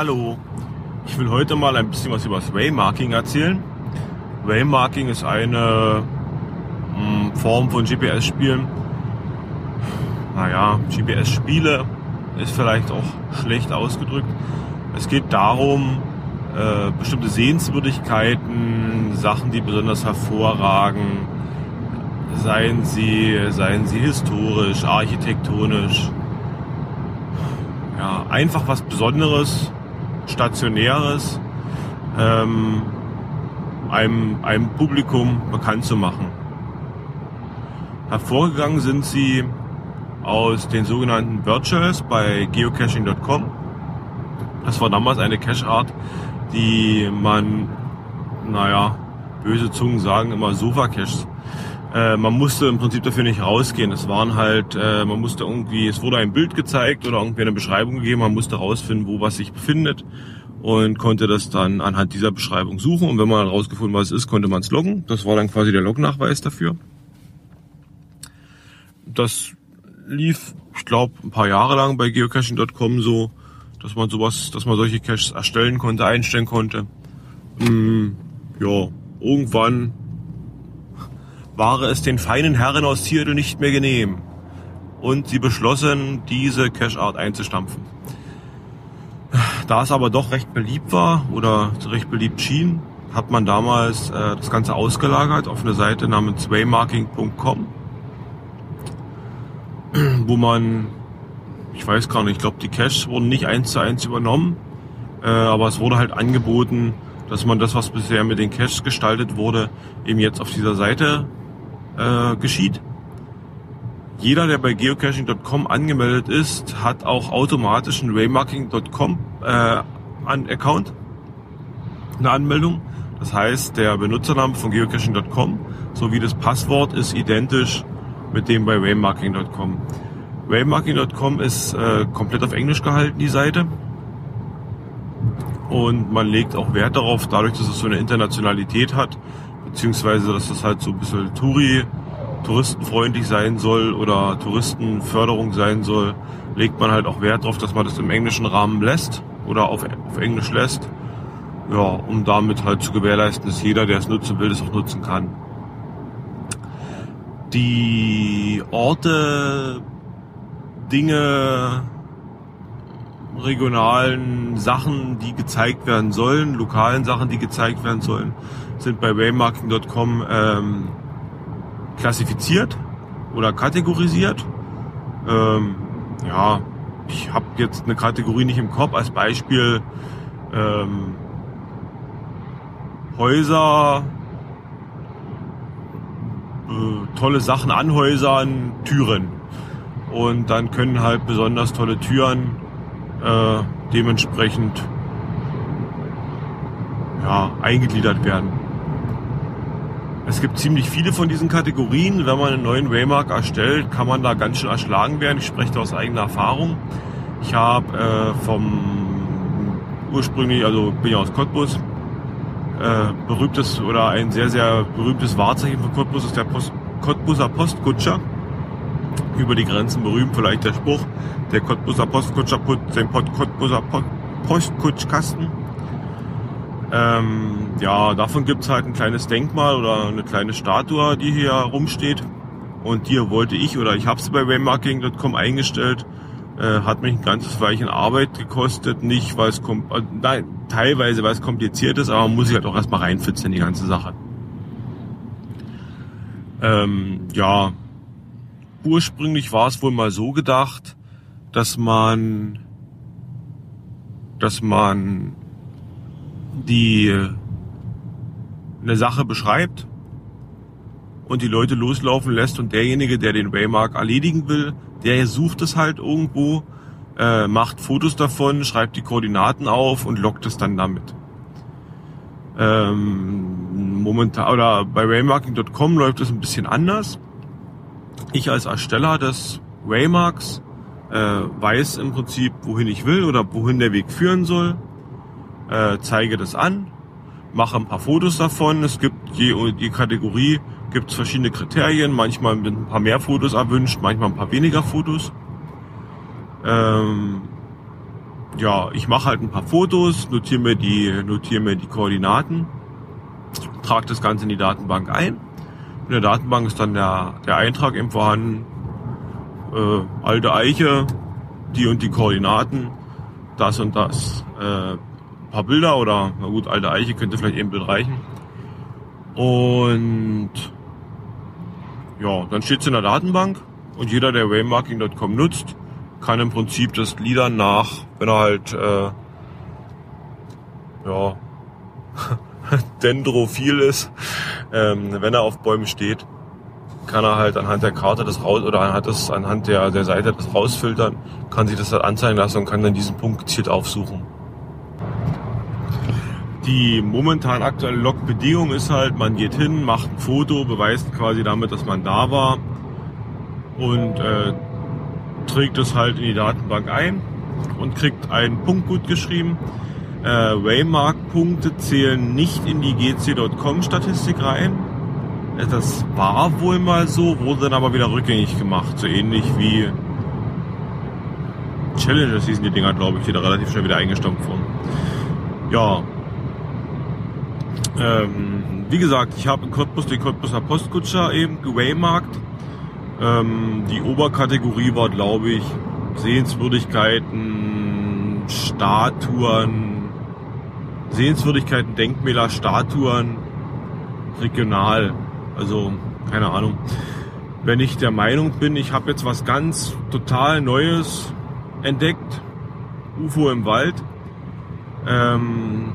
Hallo, ich will heute mal ein bisschen was über das Waymarking erzählen. Waymarking ist eine mh, Form von GPS-Spielen. Naja, GPS-Spiele ist vielleicht auch schlecht ausgedrückt. Es geht darum, äh, bestimmte Sehenswürdigkeiten, Sachen, die besonders hervorragen, seien sie, seien sie historisch, architektonisch, ja, einfach was Besonderes, Stationäres, ähm, einem, einem Publikum bekannt zu machen. Hervorgegangen sind sie aus den sogenannten Virtuals bei geocaching.com. Das war damals eine Cache-Art, die man, naja, böse Zungen sagen immer Sofa-Caches. Äh, man musste im Prinzip dafür nicht rausgehen. Es waren halt, äh, man musste irgendwie, es wurde ein Bild gezeigt oder irgendwie eine Beschreibung gegeben, man musste rausfinden, wo was sich befindet und konnte das dann anhand dieser Beschreibung suchen. Und wenn man herausgefunden, was es ist, konnte man es loggen. Das war dann quasi der Lognachweis dafür. Das lief, ich glaube, ein paar Jahre lang bei geocaching.com so, dass man sowas, dass man solche Caches erstellen konnte, einstellen konnte. Mm, ja, irgendwann war es den feinen Herren aus Seattle nicht mehr genehm. Und sie beschlossen, diese Cache-Art einzustampfen. Da es aber doch recht beliebt war oder recht beliebt schien, hat man damals äh, das Ganze ausgelagert auf eine Seite namens waymarking.com, wo man, ich weiß gar nicht, ich glaube die Caches wurden nicht eins zu eins übernommen, äh, aber es wurde halt angeboten, dass man das, was bisher mit den Caches gestaltet wurde, eben jetzt auf dieser Seite äh, geschieht. Jeder, der bei geocaching.com angemeldet ist, hat auch automatisch einen waymarking.com äh, Account, eine Anmeldung. Das heißt, der Benutzername von geocaching.com sowie das Passwort ist identisch mit dem bei waymarking.com. Waymarking.com ist äh, komplett auf Englisch gehalten, die Seite. Und man legt auch Wert darauf, dadurch, dass es so eine Internationalität hat, beziehungsweise dass das halt so ein bisschen Touri, touristenfreundlich sein soll oder Touristenförderung sein soll, legt man halt auch Wert darauf, dass man das im englischen Rahmen lässt oder auf, auf Englisch lässt. Ja, um damit halt zu gewährleisten, dass jeder, der es nutzen will, das auch nutzen kann. Die Orte, Dinge, regionalen Sachen, die gezeigt werden sollen, lokalen Sachen, die gezeigt werden sollen, sind bei waymarking.com ähm, klassifiziert oder kategorisiert. Ähm, ja, ich habe jetzt eine Kategorie nicht im Kopf. Als Beispiel ähm, Häuser, äh, tolle Sachen an Häusern, Türen. Und dann können halt besonders tolle Türen äh, dementsprechend ja, eingegliedert werden. Es gibt ziemlich viele von diesen Kategorien. Wenn man einen neuen Waymark erstellt, kann man da ganz schön erschlagen werden. Ich spreche da aus eigener Erfahrung. Ich habe äh, vom ursprünglich, also bin ja aus Cottbus, äh, berühmtes oder ein sehr, sehr berühmtes Wahrzeichen von Cottbus ist der Post, Cottbuser Postkutscher. Über die Grenzen berühmt vielleicht der Spruch, der Cottbuser Postkutscher putzt den Cottbuser Postkutschkasten. Ähm, ja, davon gibt's halt ein kleines Denkmal oder eine kleine Statue, die hier rumsteht. Und hier wollte ich oder ich habe sie bei waymarking.com eingestellt. Äh, hat mich ein ganzes Weilchen Arbeit gekostet. Nicht, weil es äh, teilweise, weil es kompliziert ist, aber man muss sich halt auch erstmal reinfitzen in die ganze Sache. Ähm, ja, ursprünglich war es wohl mal so gedacht, dass man, dass man die eine Sache beschreibt und die Leute loslaufen lässt und derjenige, der den Waymark erledigen will, der sucht es halt irgendwo, äh, macht Fotos davon, schreibt die Koordinaten auf und lockt es dann damit. Ähm, momentan oder bei waymarking.com läuft es ein bisschen anders. Ich als Ersteller des Waymarks äh, weiß im Prinzip, wohin ich will oder wohin der Weg führen soll äh, zeige das an, mache ein paar Fotos davon. Es gibt je, je Kategorie gibt es verschiedene Kriterien. Manchmal sind ein paar mehr Fotos erwünscht, manchmal ein paar weniger Fotos. Ähm, ja, ich mache halt ein paar Fotos, notiere mir die, notiere mir die Koordinaten, trage das Ganze in die Datenbank ein. In der Datenbank ist dann der, der Eintrag eben vorhanden, äh, alte Eiche, die und die Koordinaten, das und das. Äh, paar Bilder oder, na gut, alte Eiche könnte vielleicht eben Bild reichen. Und ja, dann steht es in der Datenbank und jeder, der waymarking.com nutzt, kann im Prinzip das Gliedern nach, wenn er halt äh, ja dendrophil ist, ähm, wenn er auf Bäumen steht, kann er halt anhand der Karte das raus oder anhand, des, anhand der, der Seite das rausfiltern, kann sich das halt anzeigen lassen und kann dann diesen Punkt gezielt aufsuchen. Die momentan aktuelle Logbedingung ist halt, man geht hin, macht ein Foto, beweist quasi damit, dass man da war und äh, trägt es halt in die Datenbank ein und kriegt einen Punkt gut geschrieben. Äh, Waymark-Punkte zählen nicht in die gc.com-Statistik rein. Äh, das war wohl mal so, wurde dann aber wieder rückgängig gemacht. So ähnlich wie Challenges hießen die Dinger, glaube ich, die da relativ schnell wieder eingestampft wurden. Ja. Ähm, wie gesagt, ich habe in Cottbus den Cottbuser Postkutscher eben gewaymarkt. Ähm, die Oberkategorie war, glaube ich, Sehenswürdigkeiten, Statuen, Sehenswürdigkeiten, Denkmäler, Statuen, regional. Also, keine Ahnung. Wenn ich der Meinung bin, ich habe jetzt was ganz total Neues entdeckt, UFO im Wald, ähm,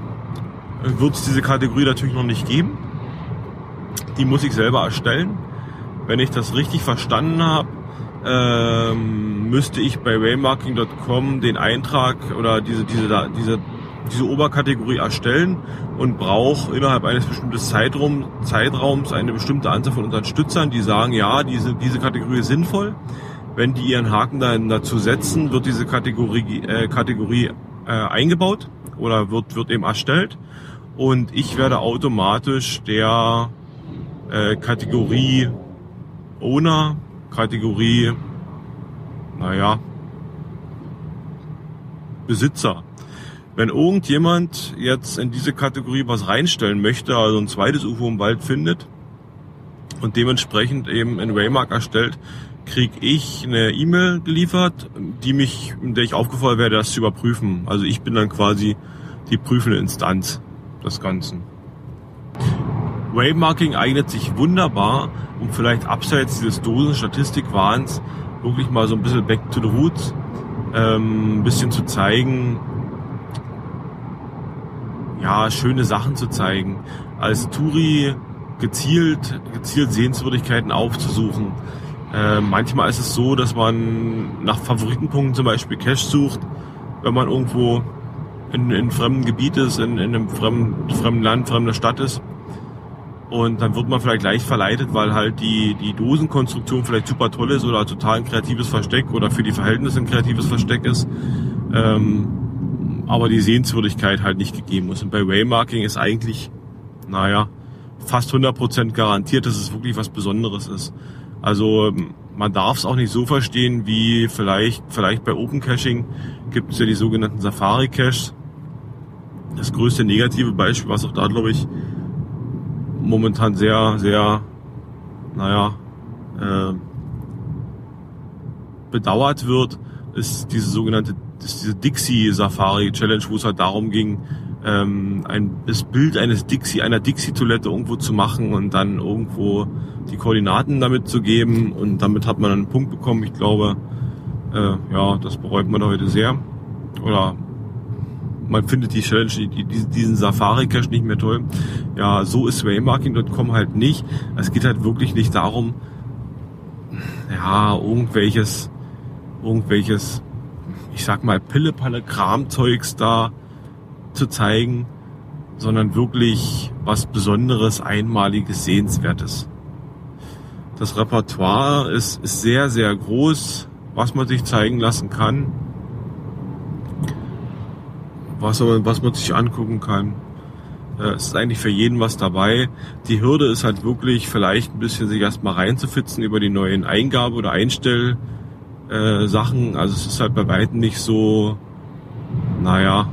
wird es diese Kategorie natürlich noch nicht geben. Die muss ich selber erstellen. Wenn ich das richtig verstanden habe, ähm, müsste ich bei waymarking.com den Eintrag oder diese, diese, diese, diese Oberkategorie erstellen und brauche innerhalb eines bestimmten Zeitraum, Zeitraums eine bestimmte Anzahl von Unterstützern, die sagen, ja, diese, diese Kategorie ist sinnvoll. Wenn die ihren Haken dann dazu setzen, wird diese Kategorie, äh, Kategorie äh, eingebaut oder wird, wird eben erstellt. Und ich werde automatisch der äh, Kategorie Owner, Kategorie, naja, Besitzer. Wenn irgendjemand jetzt in diese Kategorie was reinstellen möchte, also ein zweites UFO im Wald findet und dementsprechend eben in Waymark erstellt, kriege ich eine E-Mail geliefert, die mich, in der ich aufgefordert werde, das zu überprüfen. Also ich bin dann quasi die prüfende Instanz des Ganzen. Waymarking eignet sich wunderbar, um vielleicht abseits dieses Dosen-Statistikwahns wirklich mal so ein bisschen back to the roots, ähm, ein bisschen zu zeigen, ja, schöne Sachen zu zeigen. Als Touri gezielt, gezielt Sehenswürdigkeiten aufzusuchen. Äh, manchmal ist es so, dass man nach Favoritenpunkten zum Beispiel Cash sucht, wenn man irgendwo in, in fremden Gebiet ist, in, in einem fremden, fremden Land, fremder Stadt ist und dann wird man vielleicht leicht verleitet, weil halt die, die Dosenkonstruktion vielleicht super toll ist oder total ein kreatives Versteck oder für die Verhältnisse ein kreatives Versteck ist. Ähm, aber die Sehenswürdigkeit halt nicht gegeben ist. Und bei Waymarking ist eigentlich, naja, fast 100% garantiert, dass es wirklich was Besonderes ist. Also man darf es auch nicht so verstehen, wie vielleicht, vielleicht bei Open Caching gibt es ja die sogenannten Safari Caches. Das größte negative Beispiel, was auch da, glaube ich, momentan sehr, sehr, naja, äh, bedauert wird, ist diese sogenannte, ist diese Dixie Safari Challenge, wo es halt darum ging, ähm, ein, das Bild eines Dixie, einer Dixie-Toilette irgendwo zu machen und dann irgendwo die Koordinaten damit zu geben und damit hat man einen Punkt bekommen. Ich glaube, äh, ja, das bereut man heute sehr. Oder man findet die Challenge, die, diesen Safari-Cache nicht mehr toll. Ja, so ist Waymarking.com halt nicht. Es geht halt wirklich nicht darum, ja, irgendwelches, irgendwelches, ich sag mal, Pille-Palle-Kramzeugs da zu zeigen, sondern wirklich was Besonderes, Einmaliges, Sehenswertes. Das Repertoire ist, ist sehr, sehr groß, was man sich zeigen lassen kann was, was man sich angucken kann. Äh, es ist eigentlich für jeden was dabei. Die Hürde ist halt wirklich vielleicht ein bisschen sich erstmal reinzufitzen über die neuen Eingabe- oder Einstellsachen. Also es ist halt bei weitem nicht so naja,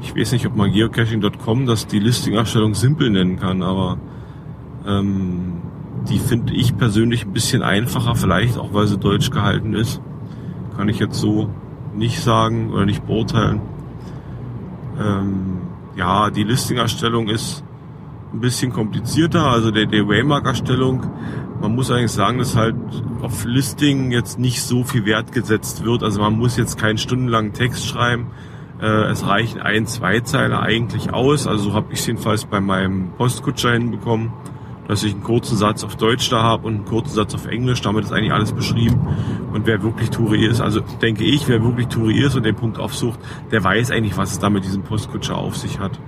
ich weiß nicht, ob man geocaching.com das die Listing-Erstellung simpel nennen kann, aber ähm, die finde ich persönlich ein bisschen einfacher, vielleicht auch weil sie deutsch gehalten ist. Kann ich jetzt so nicht sagen oder nicht beurteilen. Ähm, ja, die Listing-Erstellung ist ein bisschen komplizierter, also der, der Waymark-Erstellung. Man muss eigentlich sagen, dass halt auf Listing jetzt nicht so viel Wert gesetzt wird. Also man muss jetzt keinen stundenlangen Text schreiben. Äh, es reichen ein, zwei Zeilen eigentlich aus. Also so habe ich es jedenfalls bei meinem Postkutscher hinbekommen, dass ich einen kurzen Satz auf Deutsch da habe und einen kurzen Satz auf Englisch. Damit ist eigentlich alles beschrieben. Und wer wirklich Touri ist, also denke ich, wer wirklich Touri ist und den Punkt aufsucht, der weiß eigentlich, was es da mit diesem Postkutscher auf sich hat.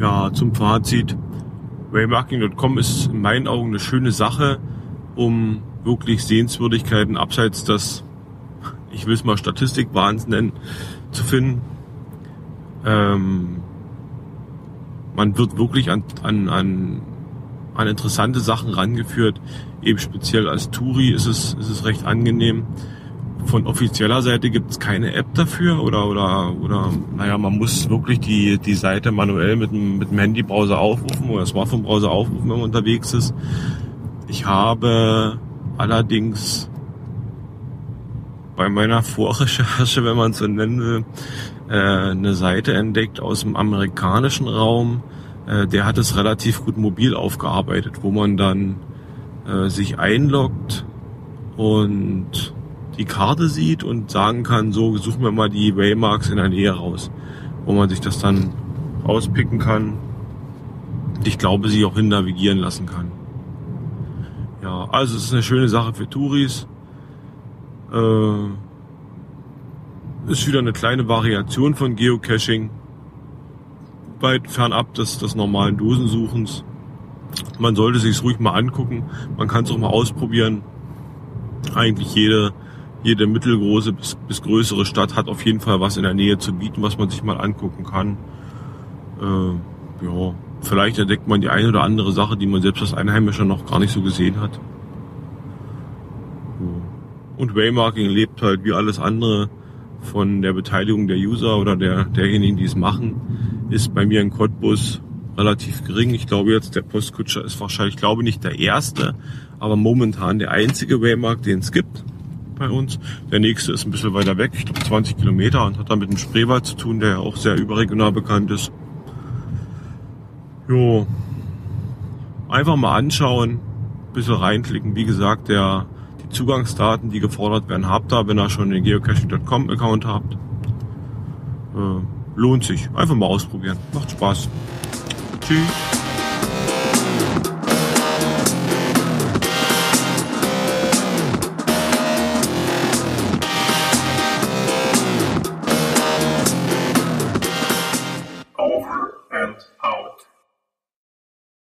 Ja, zum Fazit. Waymarking.com ist in meinen Augen eine schöne Sache, um wirklich Sehenswürdigkeiten abseits des, ich will es mal Statistikwahns nennen, zu finden. Ähm, man wird wirklich an, an, an, an interessante Sachen rangeführt. Eben speziell als Touri ist es, ist es recht angenehm von offizieller Seite gibt es keine App dafür oder oder oder naja, man muss wirklich die die Seite manuell mit dem mit dem Handybrowser aufrufen oder Smartphone-Browser aufrufen, wenn man unterwegs ist. Ich habe allerdings bei meiner Vorrecherche, wenn man es so nennen will, äh, eine Seite entdeckt aus dem amerikanischen Raum. Äh, der hat es relativ gut mobil aufgearbeitet, wo man dann äh, sich einloggt und die Karte sieht und sagen kann, so suchen wir mal die Waymarks in der Nähe raus, wo man sich das dann rauspicken kann. Ich glaube, sie auch hin navigieren lassen kann. Ja, also es ist eine schöne Sache für Touris. Äh, ist wieder eine kleine Variation von Geocaching. Weit fernab des, des normalen Dosensuchens. Man sollte sich ruhig mal angucken. Man kann es auch mal ausprobieren. Eigentlich jede jede mittelgroße bis, bis größere Stadt hat auf jeden Fall was in der Nähe zu bieten, was man sich mal angucken kann. Äh, ja, vielleicht entdeckt man die eine oder andere Sache, die man selbst als Einheimischer noch gar nicht so gesehen hat. Und Waymarking lebt halt wie alles andere von der Beteiligung der User oder der, derjenigen, die es machen, ist bei mir in Cottbus relativ gering. Ich glaube jetzt, der Postkutscher ist wahrscheinlich, ich glaube nicht der erste, aber momentan der einzige Waymark, den es gibt bei uns. Der nächste ist ein bisschen weiter weg, ich glaube 20 Kilometer und hat dann mit dem Spreewald zu tun, der ja auch sehr überregional bekannt ist. Jo, einfach mal anschauen, bisschen reinklicken. Wie gesagt, der, die Zugangsdaten, die gefordert werden, habt ihr, wenn ihr schon den geocaching.com Account habt. Äh, lohnt sich. Einfach mal ausprobieren. Macht Spaß. Tschüss.